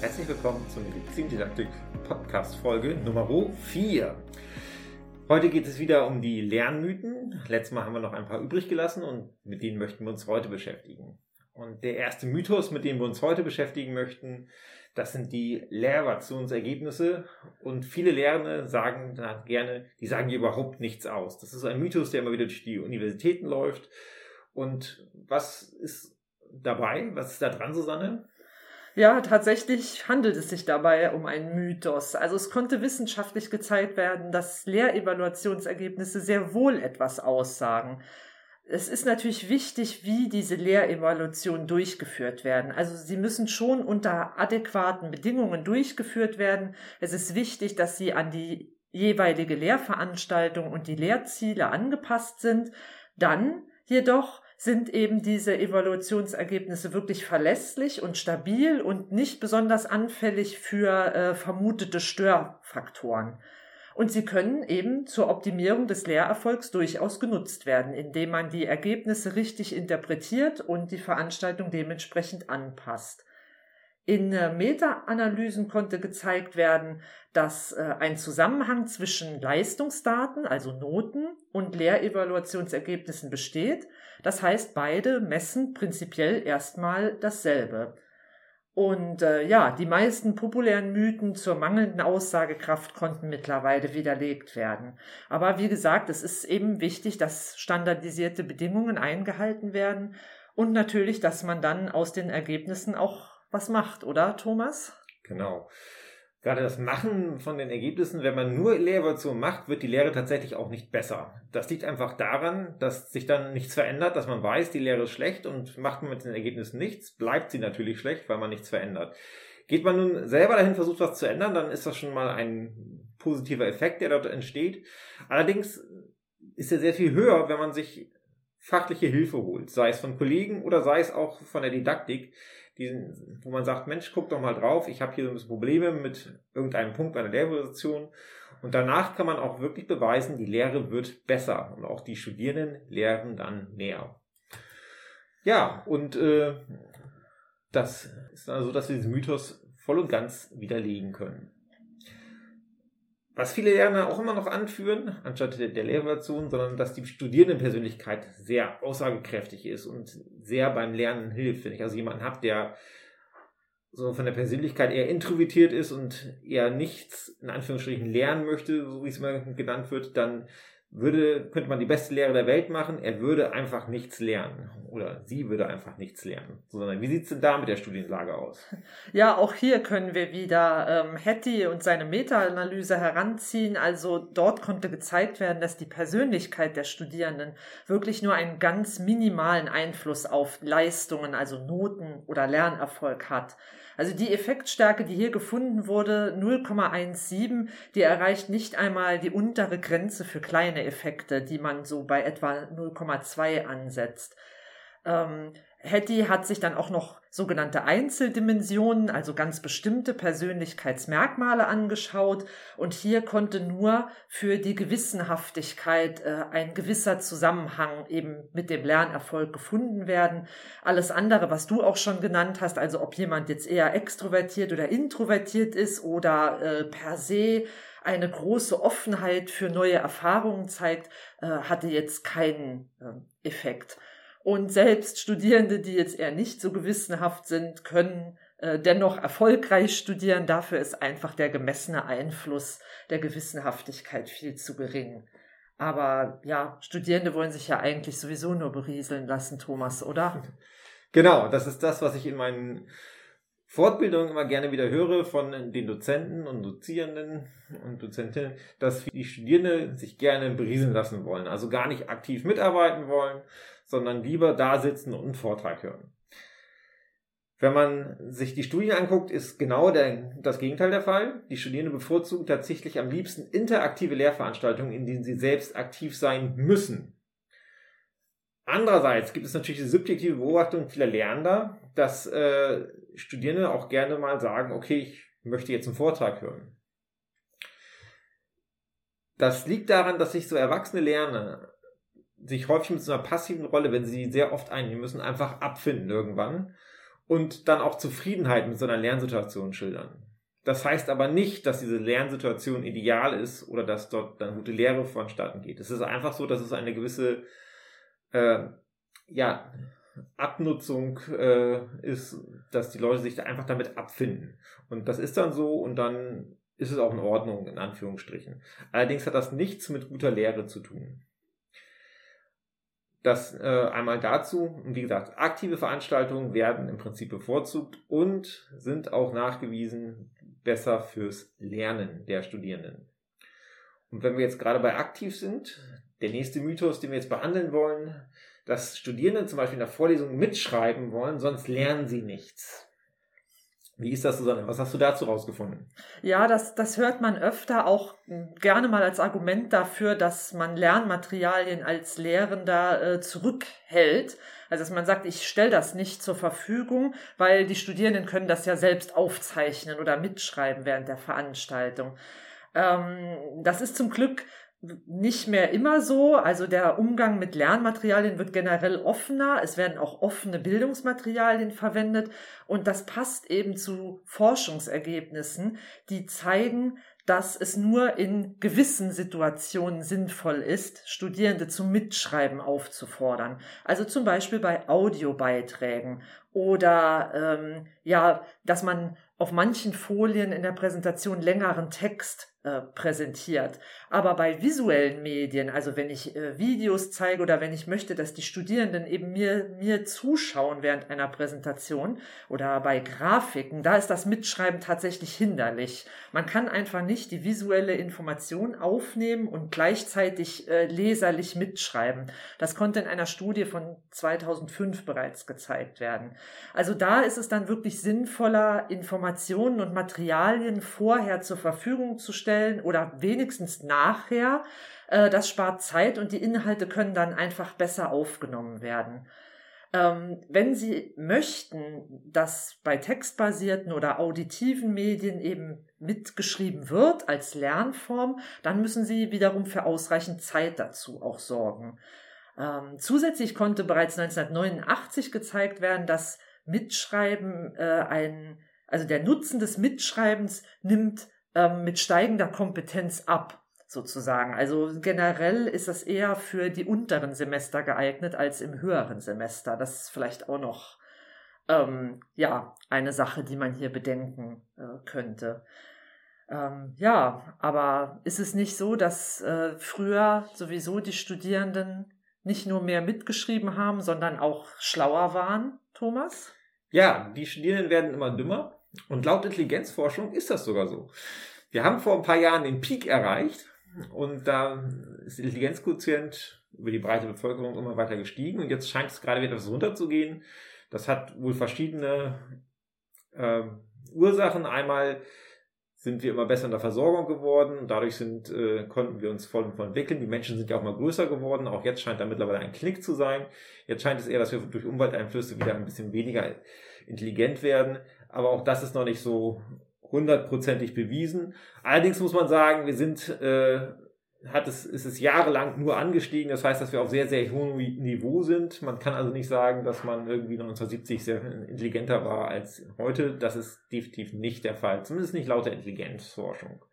Herzlich willkommen zur Medizindidaktik Podcast Folge Nummer 4. Heute geht es wieder um die Lernmythen. Letztes Mal haben wir noch ein paar übrig gelassen und mit denen möchten wir uns heute beschäftigen. Und der erste Mythos, mit dem wir uns heute beschäftigen möchten, das sind die Lehrevationsergebnisse. Und viele Lehrende sagen da gerne, die sagen hier überhaupt nichts aus. Das ist ein Mythos, der immer wieder durch die Universitäten läuft. Und was ist dabei? Was ist da dran, Susanne? Ja, tatsächlich handelt es sich dabei um einen Mythos. Also es konnte wissenschaftlich gezeigt werden, dass Lehrevaluationsergebnisse sehr wohl etwas aussagen. Es ist natürlich wichtig, wie diese Lehrevaluationen durchgeführt werden. Also sie müssen schon unter adäquaten Bedingungen durchgeführt werden. Es ist wichtig, dass sie an die jeweilige Lehrveranstaltung und die Lehrziele angepasst sind. Dann jedoch sind eben diese Evaluationsergebnisse wirklich verlässlich und stabil und nicht besonders anfällig für äh, vermutete Störfaktoren. Und sie können eben zur Optimierung des Lehrerfolgs durchaus genutzt werden, indem man die Ergebnisse richtig interpretiert und die Veranstaltung dementsprechend anpasst. In äh, Meta-Analysen konnte gezeigt werden, dass äh, ein Zusammenhang zwischen Leistungsdaten, also Noten, und Lehrevaluationsergebnissen besteht. Das heißt, beide messen prinzipiell erstmal dasselbe. Und äh, ja, die meisten populären Mythen zur mangelnden Aussagekraft konnten mittlerweile widerlegt werden. Aber wie gesagt, es ist eben wichtig, dass standardisierte Bedingungen eingehalten werden und natürlich, dass man dann aus den Ergebnissen auch was macht, oder Thomas? Genau. Gerade das Machen von den Ergebnissen, wenn man nur Lehrevaluation macht, wird die Lehre tatsächlich auch nicht besser. Das liegt einfach daran, dass sich dann nichts verändert, dass man weiß, die Lehre ist schlecht und macht man mit den Ergebnissen nichts, bleibt sie natürlich schlecht, weil man nichts verändert. Geht man nun selber dahin, versucht was zu ändern, dann ist das schon mal ein positiver Effekt, der dort entsteht. Allerdings ist er sehr viel höher, wenn man sich fachliche Hilfe holt, sei es von Kollegen oder sei es auch von der Didaktik diesen, wo man sagt, Mensch, guck doch mal drauf, ich habe hier so ein bisschen Probleme mit irgendeinem Punkt bei der Lehrposition. Und danach kann man auch wirklich beweisen, die Lehre wird besser und auch die Studierenden lehren dann mehr. Ja, und äh, das ist also, dass wir diesen Mythos voll und ganz widerlegen können. Was viele Lehrer auch immer noch anführen, anstatt der, Lehreration, sondern dass die Studierendenpersönlichkeit sehr aussagekräftig ist und sehr beim Lernen hilft. Wenn ich also jemanden habe, der so von der Persönlichkeit eher introvertiert ist und eher nichts in Anführungsstrichen lernen möchte, so wie es immer genannt wird, dann würde, könnte man die beste Lehre der Welt machen, er würde einfach nichts lernen. Oder sie würde einfach nichts lernen. Sondern wie sieht's denn da mit der Studienlage aus? Ja, auch hier können wir wieder ähm, Hattie und seine Meta-Analyse heranziehen. Also dort konnte gezeigt werden, dass die Persönlichkeit der Studierenden wirklich nur einen ganz minimalen Einfluss auf Leistungen, also Noten oder Lernerfolg hat. Also die Effektstärke, die hier gefunden wurde, 0,17, die erreicht nicht einmal die untere Grenze für kleine Effekte, die man so bei etwa 0,2 ansetzt. Ähm, Hattie hat sich dann auch noch sogenannte Einzeldimensionen, also ganz bestimmte Persönlichkeitsmerkmale angeschaut und hier konnte nur für die Gewissenhaftigkeit äh, ein gewisser Zusammenhang eben mit dem Lernerfolg gefunden werden. Alles andere, was du auch schon genannt hast, also ob jemand jetzt eher extrovertiert oder introvertiert ist oder äh, per se eine große Offenheit für neue Erfahrungen zeigt, äh, hatte jetzt keinen äh, Effekt. Und selbst Studierende, die jetzt eher nicht so gewissenhaft sind, können äh, dennoch erfolgreich studieren. Dafür ist einfach der gemessene Einfluss der Gewissenhaftigkeit viel zu gering. Aber ja, Studierende wollen sich ja eigentlich sowieso nur berieseln lassen, Thomas, oder? Genau, das ist das, was ich in meinen Fortbildungen immer gerne wieder höre von den Dozenten und Dozierenden und Dozentinnen, dass die Studierende sich gerne berieseln lassen wollen, also gar nicht aktiv mitarbeiten wollen, sondern lieber da sitzen und einen Vortrag hören. Wenn man sich die Studien anguckt, ist genau der, das Gegenteil der Fall. Die Studierenden bevorzugen tatsächlich am liebsten interaktive Lehrveranstaltungen, in denen sie selbst aktiv sein müssen. Andererseits gibt es natürlich die subjektive Beobachtung vieler Lernender, dass äh, Studierende auch gerne mal sagen, okay, ich möchte jetzt einen Vortrag hören. Das liegt daran, dass sich so erwachsene Lerner sich häufig mit so einer passiven Rolle, wenn sie sehr oft einnehmen müssen, einfach abfinden irgendwann und dann auch Zufriedenheit mit so einer Lernsituation schildern. Das heißt aber nicht, dass diese Lernsituation ideal ist oder dass dort dann gute Lehre vonstatten geht. Es ist einfach so, dass es eine gewisse äh, ja, Abnutzung äh, ist, dass die Leute sich da einfach damit abfinden. Und das ist dann so und dann ist es auch in Ordnung, in Anführungsstrichen. Allerdings hat das nichts mit guter Lehre zu tun. Das äh, einmal dazu, und wie gesagt, aktive Veranstaltungen werden im Prinzip bevorzugt und sind auch nachgewiesen besser fürs Lernen der Studierenden. Und wenn wir jetzt gerade bei aktiv sind, der nächste Mythos, den wir jetzt behandeln wollen, dass Studierende zum Beispiel in der Vorlesung mitschreiben wollen, sonst lernen sie nichts. Wie ist das, Susanne? Was hast du dazu rausgefunden? Ja, das, das hört man öfter auch gerne mal als Argument dafür, dass man Lernmaterialien als Lehrender äh, zurückhält. Also dass man sagt, ich stelle das nicht zur Verfügung, weil die Studierenden können das ja selbst aufzeichnen oder mitschreiben während der Veranstaltung. Ähm, das ist zum Glück nicht mehr immer so. Also der Umgang mit Lernmaterialien wird generell offener. Es werden auch offene Bildungsmaterialien verwendet. Und das passt eben zu Forschungsergebnissen, die zeigen, dass es nur in gewissen Situationen sinnvoll ist, Studierende zum Mitschreiben aufzufordern. Also zum Beispiel bei Audiobeiträgen oder ähm, ja, dass man auf manchen Folien in der Präsentation längeren Text äh, präsentiert. Aber bei visuellen Medien, also wenn ich äh, Videos zeige oder wenn ich möchte, dass die Studierenden eben mir, mir zuschauen während einer Präsentation oder bei Grafiken, da ist das Mitschreiben tatsächlich hinderlich. Man kann einfach nicht die visuelle Information aufnehmen und gleichzeitig äh, leserlich mitschreiben. Das konnte in einer Studie von 2005 bereits gezeigt werden. Also da ist es dann wirklich sinnvoller, Informationen und Materialien vorher zur Verfügung zu stellen, stellen oder wenigstens nachher. Äh, das spart Zeit und die Inhalte können dann einfach besser aufgenommen werden. Ähm, wenn Sie möchten, dass bei textbasierten oder auditiven Medien eben mitgeschrieben wird als Lernform, dann müssen Sie wiederum für ausreichend Zeit dazu auch sorgen. Ähm, zusätzlich konnte bereits 1989 gezeigt werden, dass Mitschreiben äh, ein, also der Nutzen des Mitschreibens nimmt ähm, mit steigender Kompetenz ab, sozusagen. Also generell ist das eher für die unteren Semester geeignet als im höheren Semester. Das ist vielleicht auch noch ähm, ja eine Sache, die man hier bedenken äh, könnte. Ähm, ja, aber ist es nicht so, dass äh, früher sowieso die Studierenden nicht nur mehr mitgeschrieben haben, sondern auch schlauer waren, Thomas? Ja, die Studierenden werden immer dümmer. Und laut Intelligenzforschung ist das sogar so. Wir haben vor ein paar Jahren den Peak erreicht und da ist der Intelligenzquotient über die breite Bevölkerung immer weiter gestiegen und jetzt scheint es gerade wieder etwas runterzugehen. Das hat wohl verschiedene äh, Ursachen. Einmal sind wir immer besser in der Versorgung geworden. Dadurch sind, äh, konnten wir uns voll und voll entwickeln. Die Menschen sind ja auch mal größer geworden. Auch jetzt scheint da mittlerweile ein Knick zu sein. Jetzt scheint es eher, dass wir durch Umwelteinflüsse wieder ein bisschen weniger intelligent werden. Aber auch das ist noch nicht so hundertprozentig bewiesen. Allerdings muss man sagen, wir sind, äh, hat es, ist es jahrelang nur angestiegen. Das heißt, dass wir auf sehr, sehr hohem Niveau sind. Man kann also nicht sagen, dass man irgendwie 1970 sehr intelligenter war als heute. Das ist definitiv nicht der Fall. Zumindest nicht laut der Intelligenzforschung.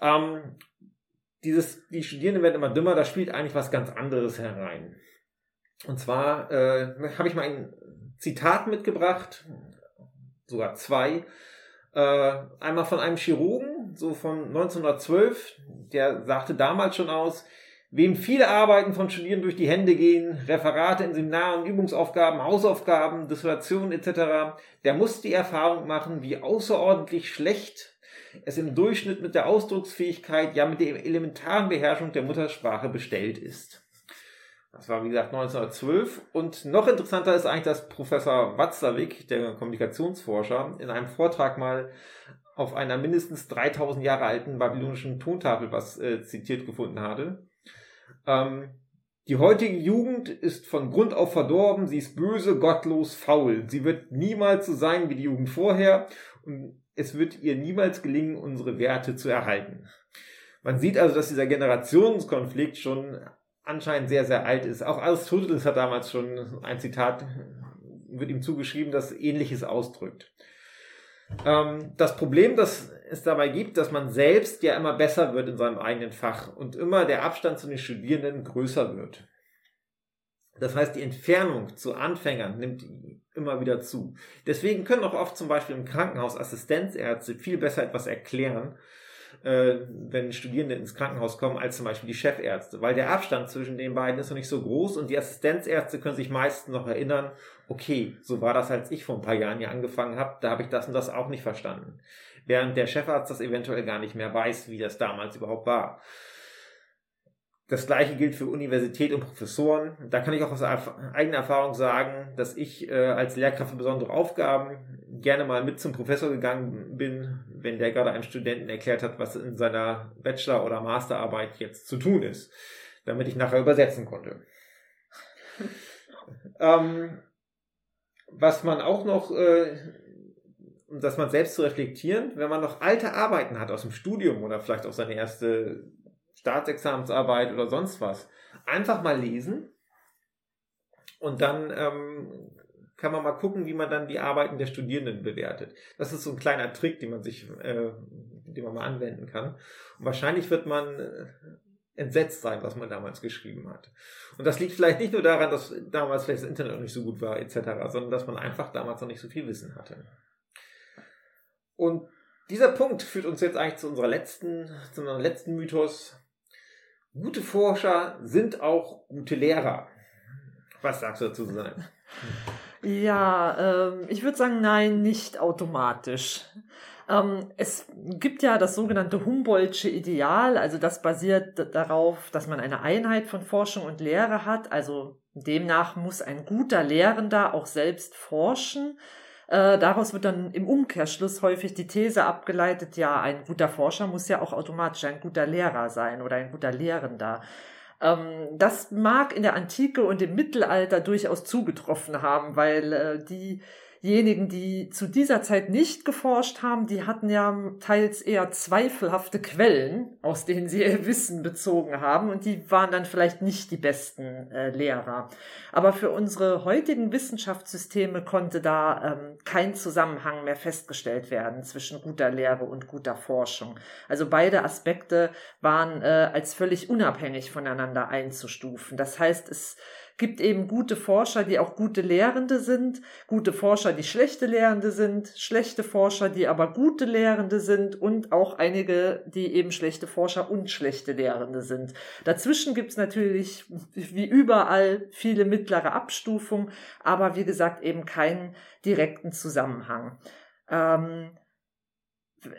Ähm, dieses, die Studierenden werden immer dümmer. Da spielt eigentlich was ganz anderes herein. Und zwar äh, habe ich mal ein Zitat mitgebracht, sogar zwei, äh, einmal von einem Chirurgen, so von 1912, der sagte damals schon aus, wem viele Arbeiten von Studierenden durch die Hände gehen, Referate in Seminaren, Übungsaufgaben, Hausaufgaben, Dissertationen etc., der muss die Erfahrung machen, wie außerordentlich schlecht es im Durchschnitt mit der Ausdrucksfähigkeit, ja mit der elementaren Beherrschung der Muttersprache bestellt ist. Das war, wie gesagt, 1912. Und noch interessanter ist eigentlich, dass Professor Watzlawick, der Kommunikationsforscher, in einem Vortrag mal auf einer mindestens 3000 Jahre alten babylonischen Tontafel was äh, zitiert gefunden hatte. Ähm, die heutige Jugend ist von Grund auf verdorben, sie ist böse, gottlos, faul. Sie wird niemals so sein wie die Jugend vorher und es wird ihr niemals gelingen, unsere Werte zu erhalten. Man sieht also, dass dieser Generationskonflikt schon anscheinend sehr, sehr alt ist. Auch Aristoteles hat damals schon ein Zitat wird ihm zugeschrieben, das Ähnliches ausdrückt. Ähm, das Problem, das es dabei gibt, dass man selbst ja immer besser wird in seinem eigenen Fach und immer der Abstand zu den Studierenden größer wird. Das heißt, die Entfernung zu Anfängern nimmt immer wieder zu. Deswegen können auch oft zum Beispiel im Krankenhaus Assistenzärzte viel besser etwas erklären, äh, wenn Studierende ins Krankenhaus kommen, als zum Beispiel die Chefärzte, weil der Abstand zwischen den beiden ist noch nicht so groß und die Assistenzärzte können sich meistens noch erinnern, okay, so war das, als ich vor ein paar Jahren hier angefangen habe, da habe ich das und das auch nicht verstanden. Während der Chefarzt das eventuell gar nicht mehr weiß, wie das damals überhaupt war. Das gleiche gilt für Universität und Professoren. Da kann ich auch aus eigener Erfahrung sagen, dass ich äh, als Lehrkraft für besondere Aufgaben gerne mal mit zum Professor gegangen bin, wenn der gerade einem Studenten erklärt hat, was in seiner Bachelor- oder Masterarbeit jetzt zu tun ist, damit ich nachher übersetzen konnte. ähm, was man auch noch, äh, um das man selbst zu reflektieren, wenn man noch alte Arbeiten hat aus dem Studium oder vielleicht auch seine erste Staatsexamensarbeit oder sonst was, einfach mal lesen und dann ähm, kann man mal gucken, wie man dann die Arbeiten der Studierenden bewertet. Das ist so ein kleiner Trick, den man sich, äh, den man mal anwenden kann. Und wahrscheinlich wird man äh, entsetzt sein, was man damals geschrieben hat. Und das liegt vielleicht nicht nur daran, dass damals vielleicht das Internet noch nicht so gut war, etc., sondern dass man einfach damals noch nicht so viel Wissen hatte. Und dieser Punkt führt uns jetzt eigentlich zu unserer letzten, zu unserem letzten Mythos. Gute Forscher sind auch gute Lehrer. Was sagst du dazu, Susanne? Ja, ähm, ich würde sagen, nein, nicht automatisch. Ähm, es gibt ja das sogenannte Humboldtsche Ideal, also das basiert darauf, dass man eine Einheit von Forschung und Lehre hat. Also demnach muss ein guter Lehrender auch selbst forschen. Äh, daraus wird dann im Umkehrschluss häufig die These abgeleitet, ja, ein guter Forscher muss ja auch automatisch ein guter Lehrer sein oder ein guter Lehrender. Ähm, das mag in der Antike und im Mittelalter durchaus zugetroffen haben, weil äh, die diejenigen, die zu dieser Zeit nicht geforscht haben, die hatten ja teils eher zweifelhafte Quellen, aus denen sie ihr Wissen bezogen haben und die waren dann vielleicht nicht die besten äh, Lehrer. Aber für unsere heutigen Wissenschaftssysteme konnte da ähm, kein Zusammenhang mehr festgestellt werden zwischen guter Lehre und guter Forschung. Also beide Aspekte waren äh, als völlig unabhängig voneinander einzustufen. Das heißt, es gibt eben gute Forscher, die auch gute Lehrende sind, gute Forscher, die schlechte Lehrende sind, schlechte Forscher, die aber gute Lehrende sind und auch einige, die eben schlechte Forscher und schlechte Lehrende sind. Dazwischen gibt's natürlich wie überall viele mittlere Abstufungen, aber wie gesagt eben keinen direkten Zusammenhang. Ähm,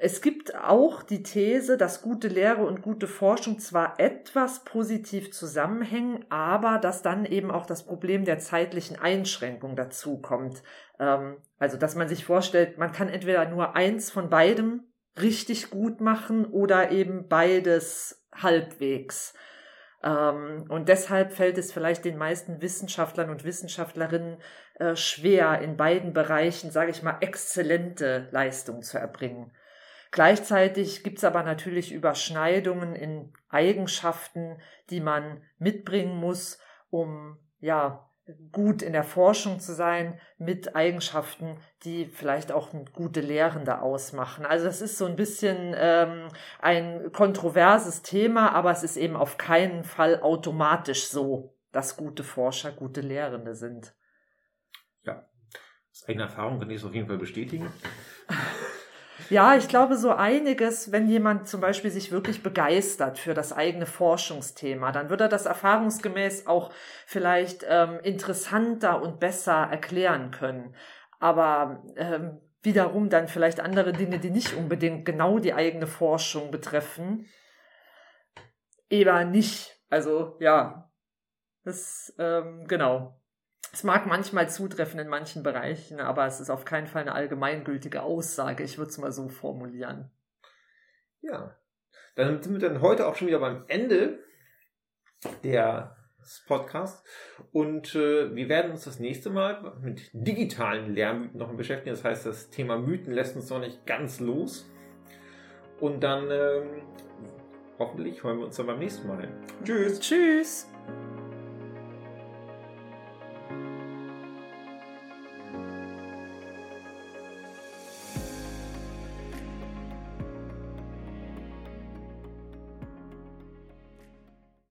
es gibt auch die These, dass gute Lehre und gute Forschung zwar etwas positiv zusammenhängen, aber dass dann eben auch das Problem der zeitlichen Einschränkung dazukommt. Ähm, also, dass man sich vorstellt, man kann entweder nur eins von beidem richtig gut machen oder eben beides halbwegs. Ähm, und deshalb fällt es vielleicht den meisten Wissenschaftlern und Wissenschaftlerinnen äh, schwer, in beiden Bereichen, sage ich mal, exzellente Leistung zu erbringen. Gleichzeitig gibt es aber natürlich Überschneidungen in Eigenschaften, die man mitbringen muss, um ja gut in der Forschung zu sein, mit Eigenschaften, die vielleicht auch gute Lehrende ausmachen. Also es ist so ein bisschen ähm, ein kontroverses Thema, aber es ist eben auf keinen Fall automatisch so, dass gute Forscher gute Lehrende sind. Ja, aus eigener Erfahrung kann ich es auf jeden Fall bestätigen. Ja, ich glaube so einiges, wenn jemand zum Beispiel sich wirklich begeistert für das eigene Forschungsthema, dann wird er das erfahrungsgemäß auch vielleicht ähm, interessanter und besser erklären können. Aber ähm, wiederum dann vielleicht andere Dinge, die nicht unbedingt genau die eigene Forschung betreffen, eher nicht. Also ja, das ähm, genau. Es mag manchmal zutreffen in manchen Bereichen, aber es ist auf keinen Fall eine allgemeingültige Aussage. Ich würde es mal so formulieren. Ja, dann sind wir dann heute auch schon wieder beim Ende der Podcast und äh, wir werden uns das nächste Mal mit digitalen Lehrmythen noch beschäftigen. Das heißt, das Thema Mythen lässt uns noch nicht ganz los. Und dann ähm, hoffentlich hören wir uns dann beim nächsten Mal. Tschüss. Tschüss.